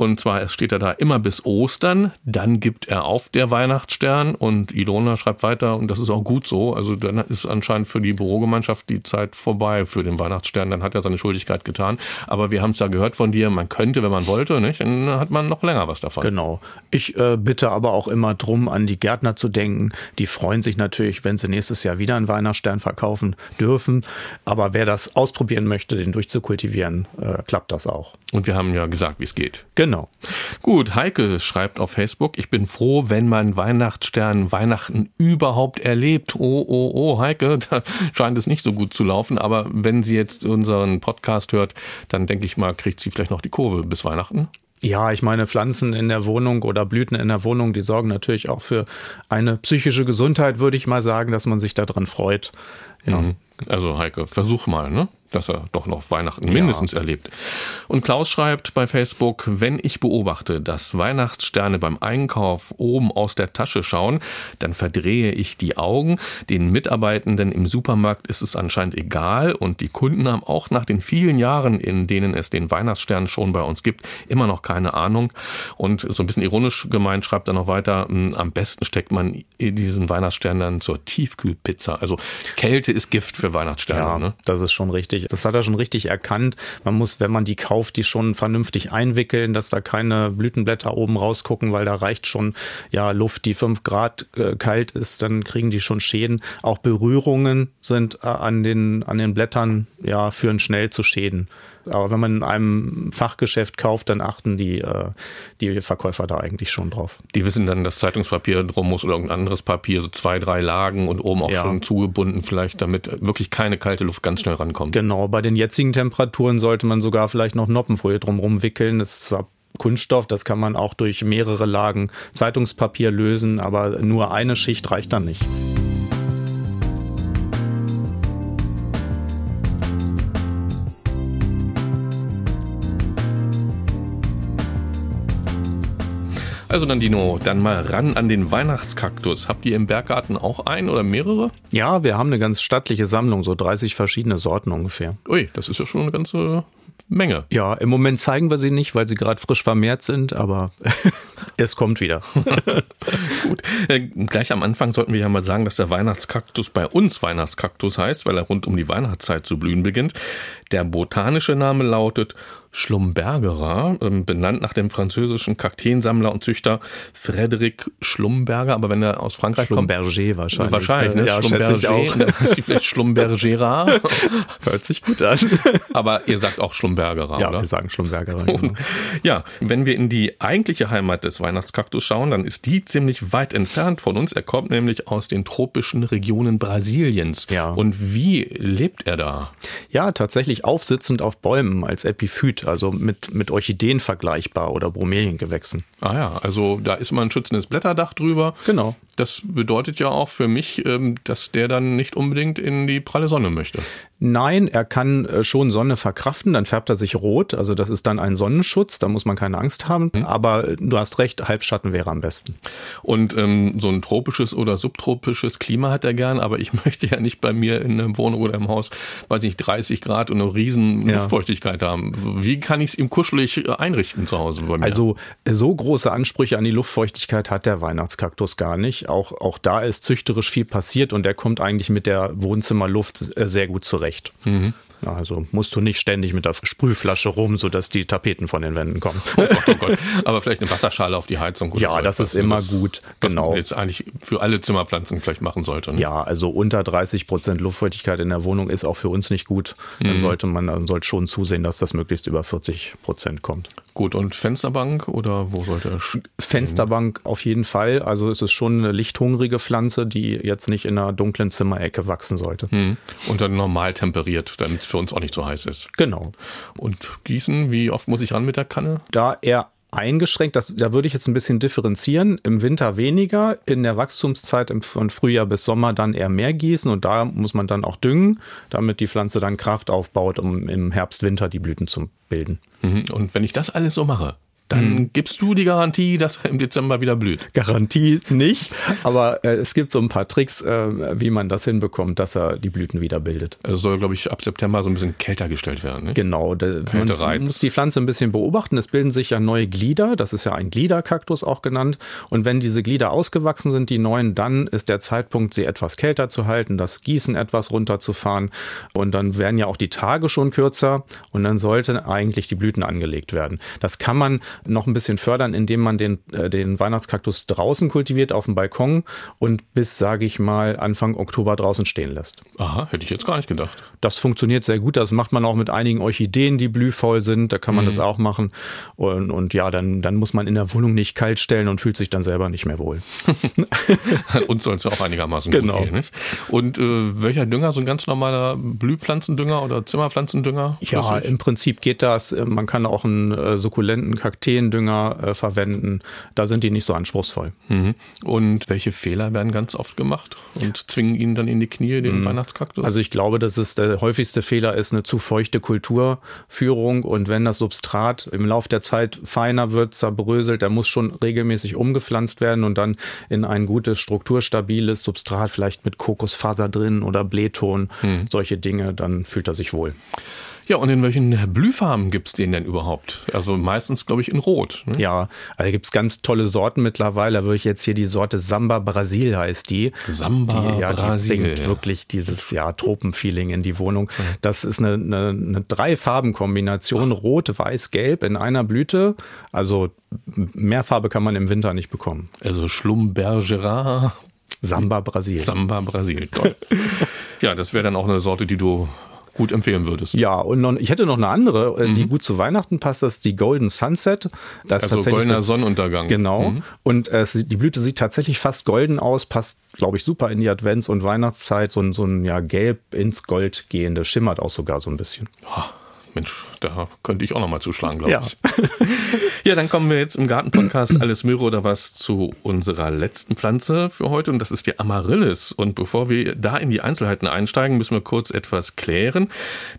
Und zwar steht er da immer bis Ostern, dann gibt er auf der Weihnachtsstern und Ilona schreibt weiter und das ist auch gut so. Also dann ist anscheinend für die Bürogemeinschaft die Zeit vorbei für den Weihnachtsstern. Dann hat er seine Schuldigkeit getan. Aber wir haben es ja gehört von dir, man könnte, wenn man wollte, nicht? Dann hat man noch länger was davon. Genau. Ich äh, bitte aber auch immer drum, an die Gärtner zu denken. Die freuen sich natürlich, wenn sie nächstes Jahr wieder einen Weihnachtsstern verkaufen dürfen. Aber wer das ausprobieren möchte, den durchzukultivieren, äh, klappt das auch. Und wir haben ja gesagt, wie es geht. Genau. Genau. Gut, Heike schreibt auf Facebook, ich bin froh, wenn mein Weihnachtsstern Weihnachten überhaupt erlebt. Oh, oh, oh, Heike, da scheint es nicht so gut zu laufen, aber wenn sie jetzt unseren Podcast hört, dann denke ich mal, kriegt sie vielleicht noch die Kurve bis Weihnachten. Ja, ich meine, Pflanzen in der Wohnung oder Blüten in der Wohnung, die sorgen natürlich auch für eine psychische Gesundheit, würde ich mal sagen, dass man sich daran freut. Ja. Mhm. Also Heike, versuch mal, ne? dass er doch noch Weihnachten mindestens ja. erlebt. Und Klaus schreibt bei Facebook, wenn ich beobachte, dass Weihnachtssterne beim Einkauf oben aus der Tasche schauen, dann verdrehe ich die Augen. Den Mitarbeitenden im Supermarkt ist es anscheinend egal und die Kunden haben auch nach den vielen Jahren, in denen es den Weihnachtsstern schon bei uns gibt, immer noch keine Ahnung. Und so ein bisschen ironisch gemeint schreibt er noch weiter, hm, am besten steckt man diesen Weihnachtsstern dann zur Tiefkühlpizza. Also Kälte ist Gift für Weihnachtssterne. Ja, ne? das ist schon richtig richtig. Das hat er schon richtig erkannt. Man muss, wenn man die kauft, die schon vernünftig einwickeln, dass da keine Blütenblätter oben rausgucken, weil da reicht schon ja Luft, die fünf Grad äh, kalt ist, dann kriegen die schon Schäden. Auch Berührungen sind äh, an den an den Blättern ja führen schnell zu Schäden. Aber wenn man in einem Fachgeschäft kauft, dann achten die, äh, die Verkäufer da eigentlich schon drauf. Die wissen dann, dass Zeitungspapier drum muss oder irgendein anderes Papier, so zwei, drei Lagen und oben auch ja. schon zugebunden vielleicht, damit wirklich keine kalte Luft ganz schnell rankommt. Genau, bei den jetzigen Temperaturen sollte man sogar vielleicht noch Noppenfolie drumherum wickeln. Das ist zwar Kunststoff, das kann man auch durch mehrere Lagen Zeitungspapier lösen, aber nur eine Schicht reicht dann nicht. Also Nandino, dann mal ran an den Weihnachtskaktus. Habt ihr im Berggarten auch einen oder mehrere? Ja, wir haben eine ganz stattliche Sammlung, so 30 verschiedene Sorten ungefähr. Ui, das ist ja schon eine ganze Menge. Ja, im Moment zeigen wir sie nicht, weil sie gerade frisch vermehrt sind, aber es kommt wieder. Gut. Äh, gleich am Anfang sollten wir ja mal sagen, dass der Weihnachtskaktus bei uns Weihnachtskaktus heißt, weil er rund um die Weihnachtszeit zu blühen beginnt. Der botanische Name lautet Schlumbergerer, ähm, benannt nach dem französischen Kakteensammler und Züchter Frédéric Schlumberger, aber wenn er aus Frankreich Schlumberger kommt. wahrscheinlich. Wahrscheinlich, ne? Ja, Schlumberger, auch. dann heißt die vielleicht Schlumbergera. Hört sich gut an. aber ihr sagt auch Schlumbergerer, ja, oder? wir sagen Schlumbergerer. Genau. Ja, wenn wir in die eigentliche Heimat des Weihnachtskaktus schauen, dann ist die ziemlich weit entfernt von uns. Er kommt nämlich aus den tropischen Regionen Brasiliens. Ja. Und wie lebt er da? Ja, tatsächlich aufsitzend auf Bäumen als Epiphyt, also mit, mit Orchideen vergleichbar oder Bromeliengewächsen. Ah ja, also da ist mal ein schützendes Blätterdach drüber. Genau. Das bedeutet ja auch für mich, ähm, dass der dann nicht unbedingt in die pralle Sonne möchte. Nein, er kann äh, schon Sonne verkraften, dann färbt er sich rot. Also das ist dann ein Sonnenschutz, da muss man keine Angst haben. Aber äh, du hast recht, Halbschatten wäre am besten. Und ähm, so ein tropisches oder subtropisches Klima hat er gern, aber ich möchte ja nicht bei mir in einer Wohnung oder im Haus, weiß nicht, 30 Grad und eine riesen Ja. Luftfeuchtigkeit haben. Wie kann ich es ihm kuschelig äh, einrichten zu Hause bei mir? Also so große Ansprüche an die Luftfeuchtigkeit hat der Weihnachtskaktus gar nicht. Auch, auch da ist züchterisch viel passiert und der kommt eigentlich mit der Wohnzimmerluft äh, sehr gut zurecht. Ja, Also musst du nicht ständig mit der Sprühflasche rum, sodass die Tapeten von den Wänden kommen. Oh Gott, oh Gott. Aber vielleicht eine Wasserschale auf die Heizung. Ja, so das etwas, ist immer das, gut, Was genau. man jetzt eigentlich für alle Zimmerpflanzen vielleicht machen sollte. Ne? Ja, also unter 30 Prozent Luftfeuchtigkeit in der Wohnung ist auch für uns nicht gut. Dann sollte man dann sollte schon zusehen, dass das möglichst über 40 Prozent kommt. Gut, und Fensterbank oder wo sollte er? sch- Fensterbank auf jeden Fall. Also es ist schon eine lichthungrige Pflanze, die jetzt nicht in einer dunklen Zimmerecke wachsen sollte. Hm. Und dann normal temperiert, damit es für uns auch nicht so heiß ist. Genau. Und gießen, wie oft muss ich ran mit der Kanne? Da er eingeschränkt, das, da würde ich jetzt ein bisschen differenzieren. Im Winter weniger, in der Wachstumszeit von Frühjahr bis Sommer dann eher mehr gießen und da muss man dann auch düngen, damit die Pflanze dann Kraft aufbaut, um im Herbst, Winter die Blüten zu bilden. Mhm. Und wenn ich das alles so mache, dann Hm. gibst du die Garantie, dass er im Dezember wieder blüht. Garantie nicht, aber äh, es gibt so ein paar Tricks, äh, wie man das hinbekommt, dass er die Blüten wieder bildet. Also soll, glaube ich, ab September so ein bisschen kälter gestellt werden. Ne? Genau, da, man muss die Pflanze ein bisschen beobachten. Es bilden sich ja neue Glieder, das ist ja ein Gliederkaktus auch genannt. Und wenn diese Glieder ausgewachsen sind, die neuen, dann ist der Zeitpunkt, sie etwas kälter zu halten, das Gießen etwas runterzufahren. Und dann werden ja auch die Tage schon kürzer und dann sollten eigentlich die Blüten angelegt werden. Das kann man noch ein bisschen fördern, indem man den, äh, den Weihnachtskaktus draußen kultiviert auf dem Balkon und bis, sage ich mal, Anfang Oktober draußen stehen lässt. Aha, hätte ich jetzt gar nicht gedacht. Das funktioniert sehr gut. Das macht man auch mit einigen Orchideen, die blühvoll sind. Da kann man das auch machen. Und, und ja, dann, dann muss man in der Wohnung nicht kalt stellen und fühlt sich dann selber nicht mehr wohl. Uns soll es ja auch einigermaßen Genau. gut gehen. Nicht? Und äh, welcher Dünger? So ein ganz normaler Blühpflanzendünger oder Zimmerpflanzendünger? Ja, im Prinzip geht das. Man kann auch einen äh, sukkulenten Kakteendünger äh, verwenden. Da sind die nicht so anspruchsfüll. Mhm. Und welche Fehler werden ganz oft gemacht und zwingen ihn dann in die Knie, den Weihnachtskaktus? Also ich glaube, dass es der häufigste Fehler ist, eine zu feuchte Kulturführung. Und wenn das Substrat im Laufe der Zeit feiner wird, zerbröselt, dann muss schon regelmäßig umgepflanzt werden und dann in ein gutes, strukturstabiles Substrat, vielleicht mit Kokosfaser drin oder Blähton, solche Dinge, dann fühlt er sich wohl. Ja, und in welchen Blühfarben gibt's den denn überhaupt? Also meistens, glaube ich, in Rot. Ne? Ja, also gibt es ganz tolle Sorten mittlerweile. Da würde ich jetzt hier die Sorte Samba Brasil heißt die. Samba die, ja, Brasil. Die bringt wirklich dieses ja, Tropenfeeling in die Wohnung. Das ist eine, eine, eine Drei-Farben-Kombination, Rot, Weiß, Gelb in einer Blüte. Also mehr Farbe kann man im Winter nicht bekommen. Also Schlumbergera, Samba Brasil. Samba Brasil. Toll. ja, das wäre dann auch eine Sorte, die du gut empfehlen würdest. Ja, und noch, ich hätte noch eine andere, äh, die gut zu Weihnachten passt, das ist die Golden Sunset. Das ist Also tatsächlich goldener das- Sonnenuntergang. Genau. Und äh, die Blüte sieht tatsächlich fast golden aus, passt, glaube ich, super in die Advents- und Weihnachtszeit. So ein, so ein ja, gelb ins Gold gehende, schimmert auch sogar so ein bisschen. Ah, Mensch, da könnte ich auch noch mal zuschlagen, glaube Ja. ich. ja, dann kommen wir jetzt im Garten-Podcast Alles Möhre oder was zu unserer letzten Pflanze für heute und das ist die Amaryllis. Und bevor wir da in die Einzelheiten einsteigen, müssen wir kurz etwas klären.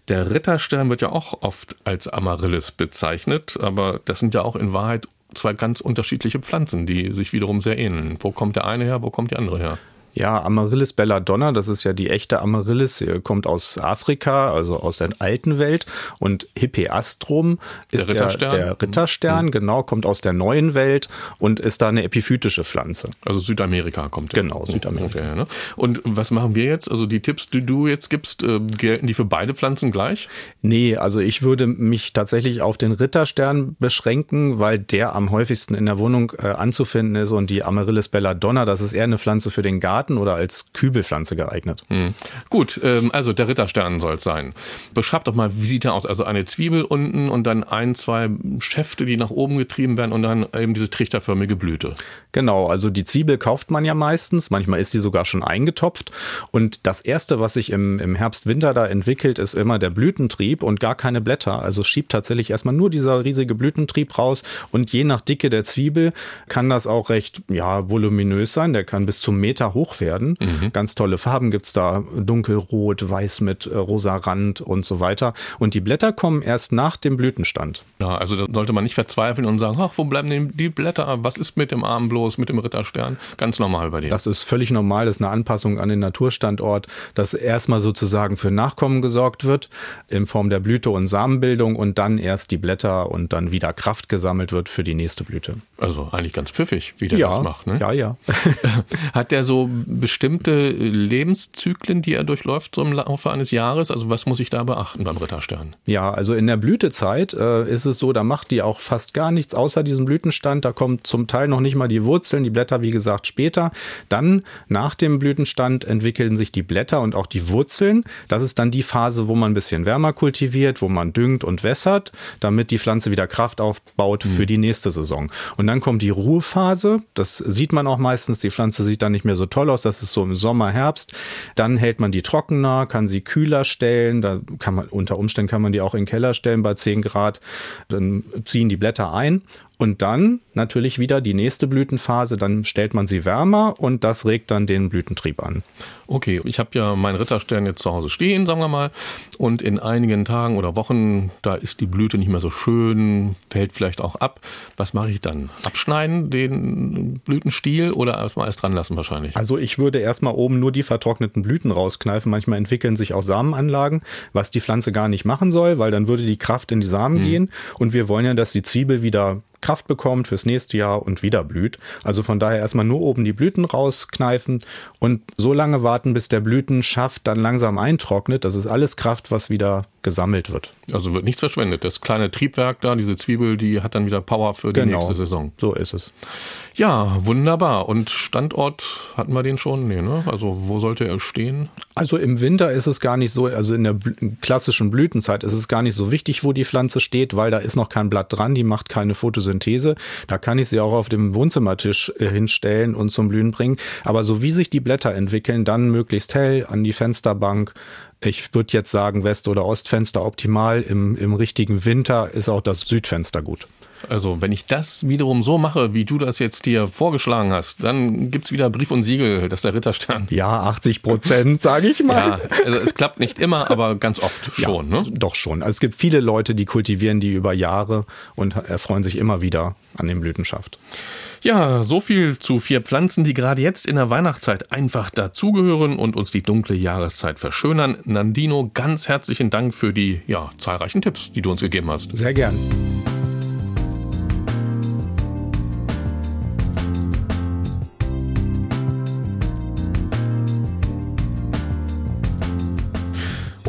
Der Ritterstern wird ja auch oft als Amaryllis bezeichnet, aber das sind ja auch in Wahrheit zwei ganz unterschiedliche Pflanzen, die sich wiederum sehr ähneln. Wo kommt der eine her, wo kommt die andere her? Ja, Amaryllis belladonna, das ist ja die echte Amaryllis, kommt aus Afrika, also aus der alten Welt. Und Hippeastrum ist der Ritterstern, der, der Ritterstern mhm. genau, kommt aus der neuen Welt und ist da eine epiphytische Pflanze. Also Südamerika kommt der. Genau, Südamerika. Okay, ne? Und was machen wir jetzt? Also die Tipps, die du jetzt gibst, äh, gelten die für beide Pflanzen gleich? Nee, also ich würde mich tatsächlich auf den Ritterstern beschränken, weil der am häufigsten in der Wohnung äh, anzufinden ist und die Amaryllis belladonna, das ist eher eine Pflanze für den Garten Garten oder als Kübelpflanze geeignet. Mhm. Gut, ähm, also der Ritterstern soll es sein. Beschreibt doch mal, wie sieht er aus? Also eine Zwiebel unten und dann ein, zwei Schäfte, die nach oben getrieben werden und dann eben diese trichterförmige Blüte. Genau, also die Zwiebel kauft man ja meistens, manchmal ist sie sogar schon eingetopft. Und das Erste, was sich im, im Herbst, Winter da entwickelt, ist immer der Blütentrieb und gar keine Blätter. Also schiebt tatsächlich erstmal nur dieser riesige Blütentrieb raus und je nach Dicke der Zwiebel kann das auch recht ja, voluminös sein. Der kann bis zum Meter hoch werden. Mhm. Ganz tolle Farben gibt's da, dunkelrot, weiß mit äh, rosa Rand und so weiter. Und die Blätter kommen erst nach dem Blütenstand. Ja, also da sollte man nicht verzweifeln und sagen, ach, wo bleiben denn die Blätter? Was ist mit dem armen bloß, mit dem Ritterstern? Ganz normal bei dir. Das ist völlig normal, das ist eine Anpassung an den Naturstandort, dass erstmal sozusagen für Nachkommen gesorgt wird in Form der Blüte und Samenbildung und dann erst die Blätter und dann wieder Kraft gesammelt wird für die nächste Blüte. Also eigentlich ganz pfiffig, wie der ja, das macht. Ne? Ja, ja. Hat der so bestimmte Lebenszyklen, die er durchläuft so im Laufe eines Jahres? Also was muss ich da beachten beim Ritterstern? Ja, also in der Blütezeit äh, ist es so, da macht die auch fast gar nichts außer diesem Blütenstand. Da kommt zum Teil noch nicht mal die Wurzeln, die Blätter, wie gesagt, später. Dann nach dem Blütenstand entwickeln sich die Blätter und auch die Wurzeln. Das ist dann die Phase, wo man ein bisschen wärmer kultiviert, wo man düngt und wässert, damit die Pflanze wieder Kraft aufbaut für mhm. die nächste Saison. Und dann kommt die Ruhephase. Das sieht man auch meistens. Die Pflanze sieht dann nicht mehr so toll aus. Das ist so im Sommer, Herbst. Dann hält man die trockener, kann sie kühler stellen. Da kann man, unter Umständen kann man die auch in den Keller stellen bei 10 Grad. Dann ziehen die Blätter ein und dann natürlich wieder die nächste Blütenphase, dann stellt man sie wärmer und das regt dann den Blütentrieb an. Okay, ich habe ja meinen Ritterstern jetzt zu Hause stehen, sagen wir mal, und in einigen Tagen oder Wochen, da ist die Blüte nicht mehr so schön, fällt vielleicht auch ab. Was mache ich dann? Abschneiden den Blütenstiel oder erstmal erst dran lassen wahrscheinlich? Also ich würde erstmal oben nur die vertrockneten Blüten rauskneifen. Manchmal entwickeln sich auch Samenanlagen, was die Pflanze gar nicht machen soll, weil dann würde die Kraft in die Samen hm. gehen und wir wollen ja, dass die Zwiebel wieder Kraft bekommt fürs nächste Jahr und wieder blüht. Also von daher erstmal nur oben die Blüten rauskneifen und so lange warten, bis der Blütenschaft dann langsam eintrocknet. Das ist alles Kraft, was wieder gesammelt wird. Also wird nichts verschwendet. Das kleine Triebwerk da, diese Zwiebel, die hat dann wieder Power für die genau, nächste Saison. So ist es. Ja, wunderbar. Und Standort hatten wir den schon? Nee, ne? Also wo sollte er stehen? Also im Winter ist es gar nicht so, also in der klassischen Blütenzeit ist es gar nicht so wichtig, wo die Pflanze steht, weil da ist noch kein Blatt dran, die macht keine Photosynthese. Da kann ich sie auch auf dem Wohnzimmertisch äh, hinstellen und zum Blühen bringen. Aber so wie sich die Blätter entwickeln, dann möglichst hell an die Fensterbank, ich würde jetzt sagen, West- oder Ostfenster optimal. Im, Im richtigen Winter ist auch das Südfenster gut. Also wenn ich das wiederum so mache, wie du das jetzt dir vorgeschlagen hast, dann gibt es wieder Brief und Siegel, dass der Ritterstern. Ja, 80 Prozent, sage ich mal. Ja, also es klappt nicht immer, aber ganz oft schon. Ja, ne? Doch schon. Also es gibt viele Leute, die kultivieren die über Jahre und erfreuen sich immer wieder an dem Blütenschaft. Ja, so viel zu vier Pflanzen, die gerade jetzt in der Weihnachtszeit einfach dazugehören und uns die dunkle Jahreszeit verschönern. Nandino, ganz herzlichen Dank für die ja, zahlreichen Tipps, die du uns gegeben hast. Sehr gern.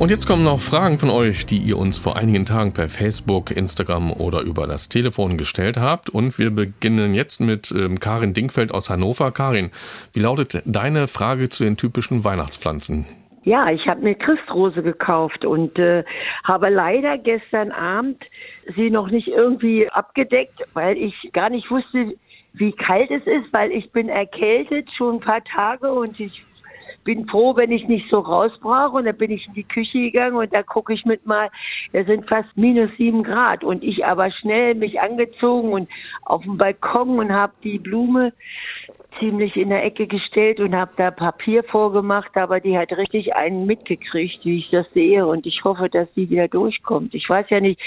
Und jetzt kommen noch Fragen von euch, die ihr uns vor einigen Tagen per Facebook, Instagram oder über das Telefon gestellt habt. Und wir beginnen jetzt mit ähm, Karin Dinkfeld aus Hannover. Karin, wie lautet deine Frage zu den typischen Weihnachtspflanzen? Ja, ich habe eine Christrose gekauft und äh, habe leider gestern Abend sie noch nicht irgendwie abgedeckt, weil ich gar nicht wusste, wie kalt es ist, weil ich bin erkältet schon ein paar Tage und ich bin froh, wenn ich nicht so raus brauche. Und dann bin ich in die Küche gegangen und da gucke ich mit mal, da sind fast minus sieben Grad. Und ich aber schnell mich angezogen und auf dem Balkon und habe die Blume ziemlich in der Ecke gestellt und habe da Papier vorgemacht, aber die hat richtig einen mitgekriegt, wie ich das sehe. Und ich hoffe, dass sie wieder durchkommt. Ich weiß ja nicht,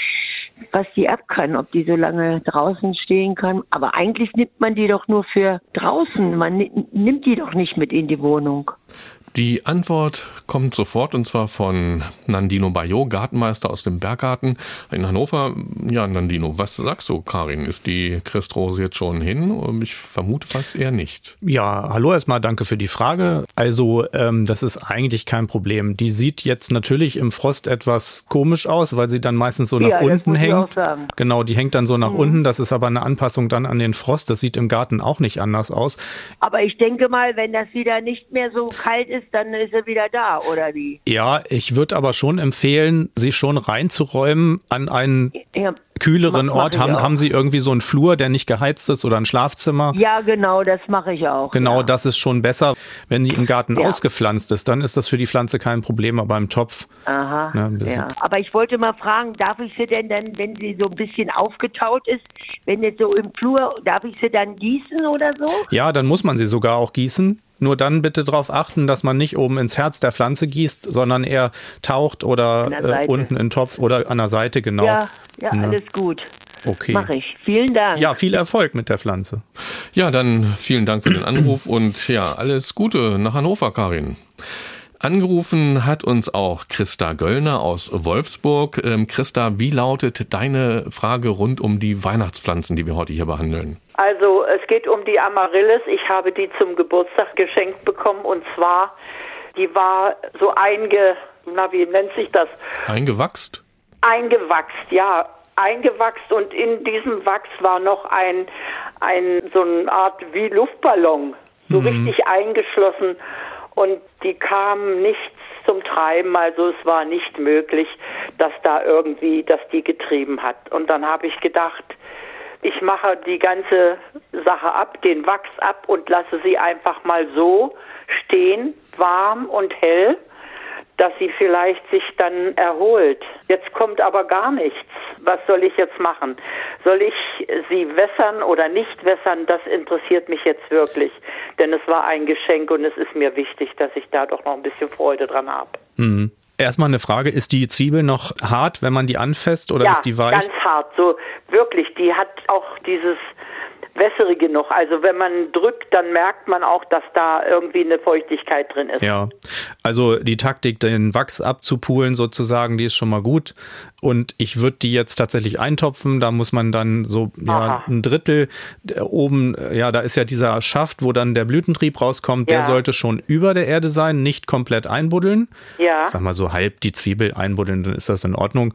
was die ab kann, ob die so lange draußen stehen kann. Aber eigentlich nimmt man die doch nur für draußen. Man nimmt die doch nicht mit in die Wohnung. Die Antwort kommt sofort und zwar von Nandino Bayot, Gartenmeister aus dem Berggarten in Hannover. Ja, Nandino, was sagst du, Karin? Ist die Christrose jetzt schon hin? Ich vermute fast eher nicht. Ja, hallo erstmal, danke für die Frage. Also, ähm, das ist eigentlich kein Problem. Die sieht jetzt natürlich im Frost etwas komisch aus, weil sie dann meistens so nach Ja, unten hängt. Genau, die hängt dann so nach Mhm. unten. Das ist aber eine Anpassung dann an den Frost. Das sieht im Garten auch nicht anders aus. Aber ich denke mal, wenn das wieder nicht mehr so kalt ist, dann ist er wieder da, oder wie? Ja, ich würde aber schon empfehlen, sie schon reinzuräumen an einen Ja, kühleren Mach- Ort. Haben, auch. haben Sie irgendwie so einen Flur, der nicht geheizt ist oder ein Schlafzimmer? ja genau, das mache ich auch. Genau, ja. das ist schon besser. Wenn die im Garten Ja. ausgepflanzt ist, dann ist das für die Pflanze kein Problem, aber im Topf. Aha, bisschen. ja. Aber ich wollte mal fragen, darf ich sie denn dann, wenn sie so ein bisschen aufgetaut ist, wenn jetzt so im Flur, darf ich sie dann gießen oder so? Ja, dann muss man sie sogar auch gießen. Nur dann bitte darauf achten, dass man nicht oben ins Herz der Pflanze gießt, sondern eher taucht oder äh, unten in den Topf oder an der Seite, genau. Ja, ja, Ne? alles gut. Okay. Mache ich. Vielen Dank. Ja, viel Erfolg mit der Pflanze. Ja, dann vielen Dank für den Anruf und ja, alles Gute nach Hannover, Karin. Angerufen hat uns auch Christa Göllner aus Wolfsburg. Ähm, Christa, wie lautet deine Frage rund um die Weihnachtspflanzen, die wir heute hier behandeln? Also es geht um die Amaryllis. Ich habe die zum Geburtstag geschenkt bekommen und zwar, die war so einge, na wie nennt sich das? Eingewachst? Eingewachst, ja, eingewachst und in diesem Wachs war noch ein, ein so eine Art wie Luftballon, so richtig eingeschlossen und die kam nichts zum Treiben, also es war nicht möglich, dass da irgendwie, dass die getrieben hat. Und dann habe ich gedacht, ich mache die ganze Sache ab, den Wachs ab und lasse sie einfach mal so stehen, warm und hell, dass sie vielleicht sich dann erholt. Jetzt kommt aber gar nichts. Was soll ich jetzt machen? Soll ich sie wässern oder nicht wässern? Das interessiert mich jetzt wirklich. Denn es war ein Geschenk und es ist mir wichtig, dass ich da doch noch ein bisschen Freude dran habe. Mhm. Erstmal eine Frage, ist die Zwiebel noch hart, wenn man die anfasst oder ja, ist die weich? ganz hart. So wirklich, die hat auch dieses Wässerige noch. Also wenn man drückt, dann merkt man auch, dass da irgendwie eine Feuchtigkeit drin ist. Ja, also die Taktik, den Wachs abzupulen sozusagen, die ist schon mal gut. Und ich würde die jetzt tatsächlich eintopfen. Da muss man dann so ja, ein Drittel äh, oben, äh, ja, da ist ja dieser Schaft, wo dann der Blütentrieb rauskommt. Der Ja. sollte schon über der Erde sein, nicht komplett einbuddeln. Ja. Ich sag mal so halb die Zwiebel einbuddeln, dann ist das in Ordnung.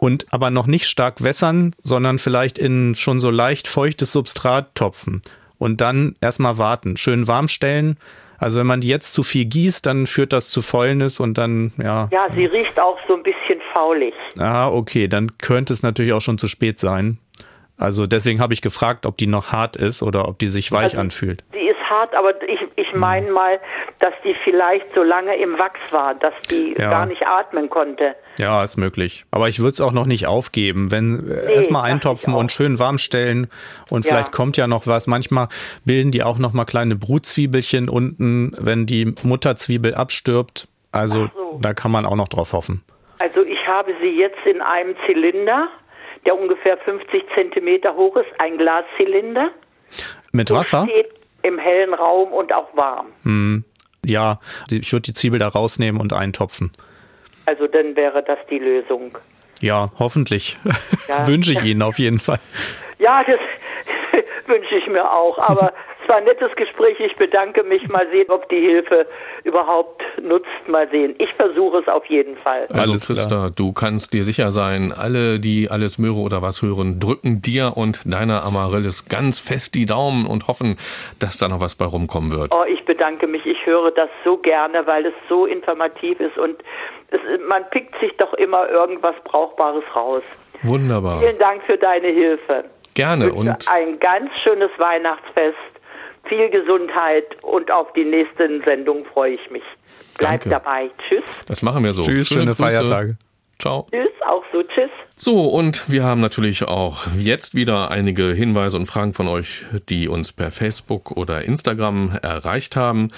Und aber noch nicht stark wässern, sondern vielleicht in schon so leicht feuchtes Substrat topfen. Und dann erstmal warten, schön warm stellen. Also wenn man die jetzt zu viel gießt, dann führt das zu Fäulnis und dann, ja, Ja, sie riecht auch so ein bisschen faulig. ah, okay, dann könnte es natürlich auch schon zu spät sein. Also deswegen habe ich gefragt, ob die noch hart ist oder ob die sich weich Also- anfühlt. Die hart, aber ich, ich meine mal, dass die vielleicht so lange im Wachs war, dass die Ja. gar nicht atmen konnte. Ja, ist möglich. Aber ich würde es auch noch nicht aufgeben. Wenn äh, erstmal dachte ich eintopfen und schön warm stellen und Ja. vielleicht kommt ja noch was. Manchmal bilden die auch noch mal kleine Brutzwiebelchen unten, wenn die Mutterzwiebel abstirbt. Also so. da kann man auch noch drauf hoffen. Also ich habe sie jetzt in einem Zylinder, der ungefähr 50 Zentimeter hoch ist, ein Glaszylinder. Mit Wasser? Steht im hellen Raum und auch warm. Hm, ja, ich würde die Zwiebel da rausnehmen und eintopfen. Also dann wäre das die Lösung. Ja, hoffentlich. Ja. Wünsche ich Ihnen auf jeden Fall. Ja, das wünsche ich mir auch. Aber es war ein nettes Gespräch. Ich bedanke mich. Mal sehen, ob die Hilfe überhaupt nutzt. Mal sehen. Ich versuche es auf jeden Fall. Also Alles Christa, klar. du kannst dir sicher sein, alle, die alles Möhre oder was hören, drücken dir und deiner Amaryllis ganz fest die Daumen und hoffen, dass da noch was bei rumkommen wird. Oh, ich bedanke mich. Ich höre das so gerne, weil es so informativ ist und es, man pickt sich doch immer irgendwas Brauchbares raus. Wunderbar. Vielen Dank für deine Hilfe. Gerne und ein ganz schönes Weihnachtsfest, viel Gesundheit und auf die nächsten Sendungen freue ich mich. Bleibt Danke. dabei. Tschüss. das machen wir so. Tschüss, schöne Grüße. Feiertage. Ciao. Tschüss, auch so. Tschüss. So, und wir haben natürlich auch jetzt wieder einige Hinweise und Fragen von euch, die uns per Facebook oder Instagram erreicht haben.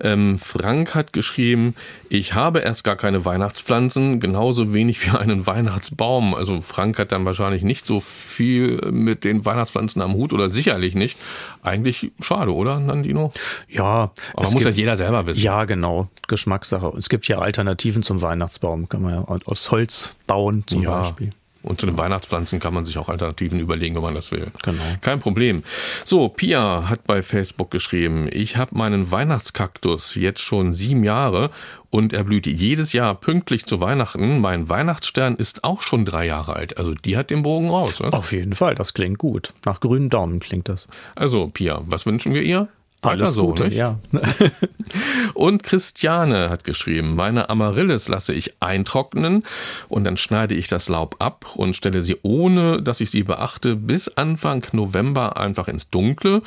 Ähm, Frank hat geschrieben, ich habe erst gar keine Weihnachtspflanzen, genauso wenig wie einen Weihnachtsbaum. Also Frank hat dann wahrscheinlich nicht so viel mit den Weihnachtspflanzen am Hut oder sicherlich nicht. Eigentlich schade, oder, Nandino? Ja. Aber muss ja jeder selber wissen. Ja, genau. Geschmackssache. Es gibt ja Alternativen zum Weihnachtsbaum. Kann man ja aus Holz bauen zum ja. Beispiel. Und zu den Weihnachtspflanzen kann man sich auch Alternativen überlegen, wenn man das will. Genau. Kein Problem. So, Pia hat bei Facebook geschrieben, ich habe meinen Weihnachtskaktus jetzt schon sieben Jahre und er blüht jedes Jahr pünktlich zu Weihnachten. Mein Weihnachtsstern ist auch schon drei Jahre alt. Also die hat den Bogen raus. Was? Auf jeden Fall, das klingt gut. Nach grünen Daumen klingt das. Also, Pia, was wünschen wir ihr? Alles so, Gute, nicht? ja. Und Christiane hat geschrieben, meine Amaryllis lasse ich eintrocknen und dann schneide ich das Laub ab und stelle sie, ohne dass ich sie beachte, bis Anfang November einfach ins Dunkle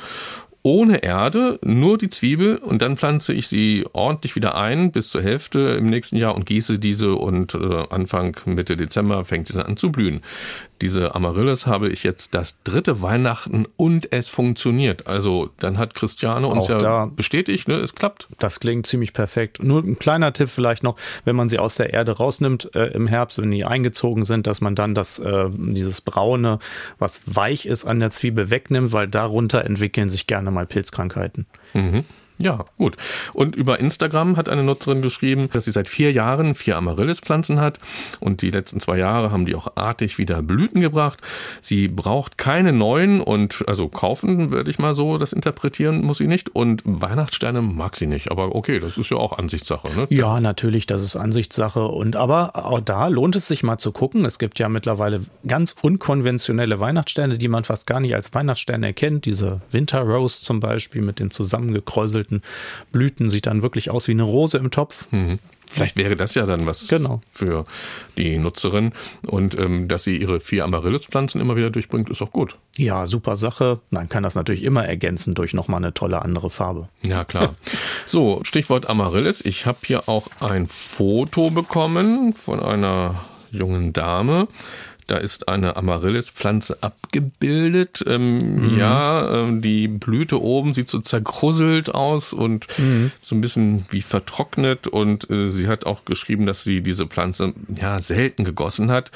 ohne Erde, nur die Zwiebel und dann pflanze ich sie ordentlich wieder ein bis zur Hälfte im nächsten Jahr und gieße diese und äh, Anfang Mitte Dezember fängt sie dann an zu blühen. Diese Amaryllis habe ich jetzt das dritte Weihnachten und es funktioniert. Also dann hat Christiane uns Auch ja bestätigt, ne, es klappt. Das klingt ziemlich perfekt. Nur ein kleiner Tipp vielleicht noch, wenn man sie aus der Erde rausnimmt äh, im Herbst, wenn die eingezogen sind, dass man dann das, äh, dieses Braune, was weich ist an der Zwiebel wegnimmt, weil darunter entwickeln sich gerne mal Pilzkrankheiten. Mhm. Ja, gut. Und über Instagram hat eine Nutzerin geschrieben, dass sie seit vier Jahren vier Amaryllis-Pflanzen hat und die letzten zwei Jahre haben die auch artig wieder Blüten gebracht. Sie braucht keine neuen und also kaufen, würde ich mal so das interpretieren, muss sie nicht. Und Weihnachtssterne mag sie nicht. Aber okay, das ist ja auch Ansichtssache. Ne? Ja, natürlich, das ist Ansichtssache. Und aber auch da lohnt es sich mal zu gucken. Es gibt ja mittlerweile ganz unkonventionelle Weihnachtssterne, die man fast gar nicht als Weihnachtssterne erkennt. Diese Winter Rose zum Beispiel mit den zusammengekräuselten Blüten sieht dann wirklich aus wie eine Rose im Topf. Mhm. Vielleicht wäre das ja dann was Genau. für die Nutzerin. Und ähm, dass sie ihre vier Amaryllis-Pflanzen immer wieder durchbringt, ist auch gut. Ja, super Sache. Man kann das natürlich immer ergänzen durch nochmal eine tolle andere Farbe. Ja, klar. So, Stichwort Amaryllis. Ich habe hier auch ein Foto bekommen von einer jungen Dame. Da ist eine Amaryllis-Pflanze abgebildet. Ähm, Ja, ähm, die Blüte oben sieht so zerkrusselt aus und so ein bisschen wie vertrocknet. Und äh, sie hat auch geschrieben, dass sie diese Pflanze ja selten gegossen hat.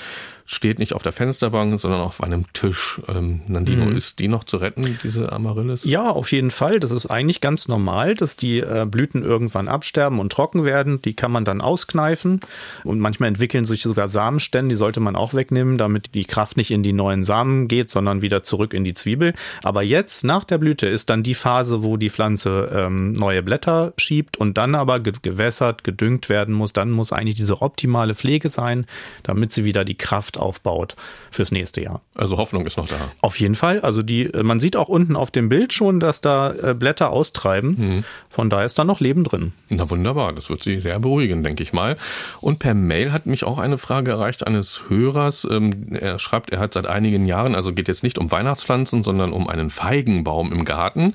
Steht nicht auf der Fensterbank, sondern auf einem Tisch. Ähm, Nandino, ist die noch zu retten, diese Amaryllis? Ja, auf jeden Fall. Das ist eigentlich ganz normal, dass die äh, Blüten irgendwann absterben und trocken werden. Die kann man dann auskneifen. Und manchmal entwickeln sich sogar Samenstände, die sollte man auch wegnehmen, damit die Kraft nicht in die neuen Samen geht, sondern wieder zurück in die Zwiebel. Aber jetzt, nach der Blüte, ist dann die Phase, wo die Pflanze ähm, neue Blätter schiebt und dann aber ge gewässert, gedüngt werden muss. Dann muss eigentlich diese optimale Pflege sein, damit sie wieder die Kraft aufbaut fürs nächste Jahr. Also Hoffnung ist noch da. Auf jeden Fall. Also die, äh, man sieht auch unten auf dem Bild schon, dass da äh, Blätter austreiben. Von daher ist da noch Leben drin. Na wunderbar, das wird Sie sehr beruhigen, denke ich mal. Und per Mail hat mich auch eine Frage erreicht eines Hörers. Ähm, Er schreibt, er hat seit einigen Jahren, also geht jetzt nicht um Weihnachtspflanzen, sondern um einen Feigenbaum im Garten.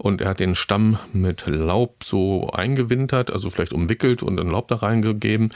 Und er hat den Stamm mit Laub so eingewintert, also vielleicht umwickelt und dann Laub da reingegeben.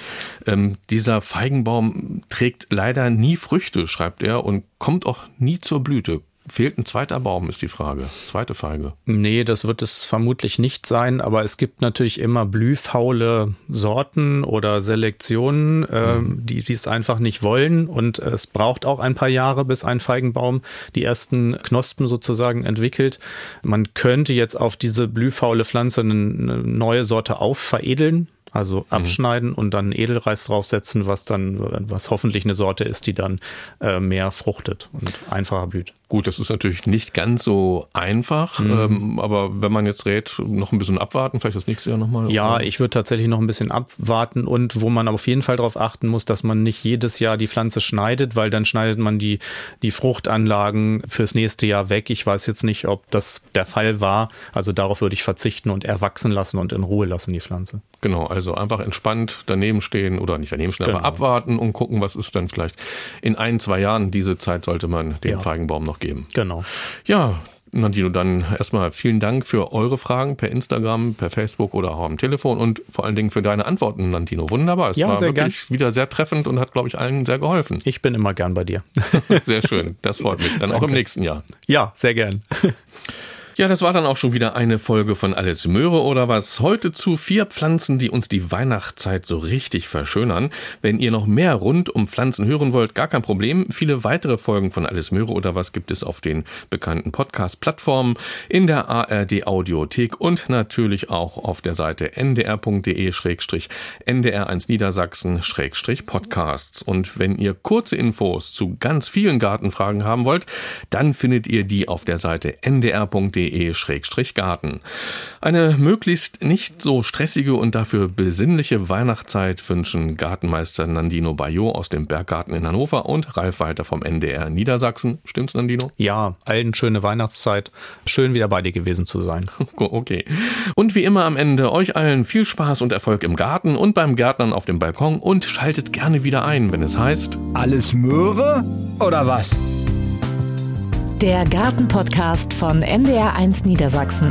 Ähm, dieser Feigenbaum trägt leider nie Früchte, schreibt er, und kommt auch nie zur Blüte. Fehlt ein zweiter Baum, ist die Frage. Zweite Feige. Nee, das wird es vermutlich nicht sein, aber es gibt natürlich immer blühfaule Sorten oder Selektionen, ähm, die sie es einfach nicht wollen. Und es braucht auch ein paar Jahre, bis ein Feigenbaum die ersten Knospen sozusagen entwickelt. Man könnte jetzt auf diese blühfaule Pflanze eine neue Sorte aufveredeln. Also abschneiden und dann Edelreis draufsetzen, was dann, was hoffentlich eine Sorte ist, die dann äh, mehr fruchtet und einfacher blüht. Gut, das ist natürlich nicht ganz so einfach, Mhm. ähm, aber wenn man jetzt rät, noch ein bisschen abwarten, vielleicht das nächste Jahr nochmal. Ja, ich würde tatsächlich noch ein bisschen abwarten und wo man auf jeden Fall darauf achten muss, dass man nicht jedes Jahr die Pflanze schneidet, weil dann schneidet man die, die Fruchtanlagen fürs nächste Jahr weg. Ich weiß jetzt nicht, ob das der Fall war. Also darauf würde ich verzichten und erwachsen lassen und in Ruhe lassen die Pflanze. Genau, also einfach entspannt daneben stehen oder nicht daneben stehen, aber Genau. abwarten und gucken, was ist dann vielleicht in ein, zwei Jahren. Diese Zeit sollte man dem Ja. Feigenbaum noch geben. Genau. Ja, Nandino, dann erstmal vielen Dank für eure Fragen per Instagram, per Facebook oder auch am Telefon und vor allen Dingen für deine Antworten, Nandino. Wunderbar. Es Ja, war wirklich wieder sehr treffend und hat, glaube ich, allen sehr geholfen. Ich bin immer gern bei dir. Sehr schön. Das freut mich. Dann auch im nächsten Jahr. Ja, sehr gern. Ja, das war dann auch schon wieder eine Folge von Alles Möhre oder was. Heute zu vier Pflanzen, die uns die Weihnachtszeit so richtig verschönern. Wenn ihr noch mehr rund um Pflanzen hören wollt, gar kein Problem. Viele weitere Folgen von Alles Möhre oder was gibt es auf den bekannten Podcast-Plattformen, in der ARD Audiothek und natürlich auch auf der Seite ndr.de-ndr1 Niedersachsen-podcasts. Und wenn ihr kurze Infos zu ganz vielen Gartenfragen haben wollt, dann findet ihr die auf der Seite ndr.de garten Eine möglichst nicht so stressige und dafür besinnliche Weihnachtszeit wünschen Gartenmeister Nandino Bayot aus dem Berggarten in Hannover und Ralf Walter vom NDR Niedersachsen. Stimmt's, Nandino? Ja, allen schöne Weihnachtszeit. Schön wieder bei dir gewesen zu sein. Okay. Und wie immer am Ende euch allen viel Spaß und Erfolg im Garten und beim Gärtnern auf dem Balkon und schaltet gerne wieder ein, wenn es heißt Alles Möhre oder was? Der Gartenpodcast von NDR1 Niedersachsen.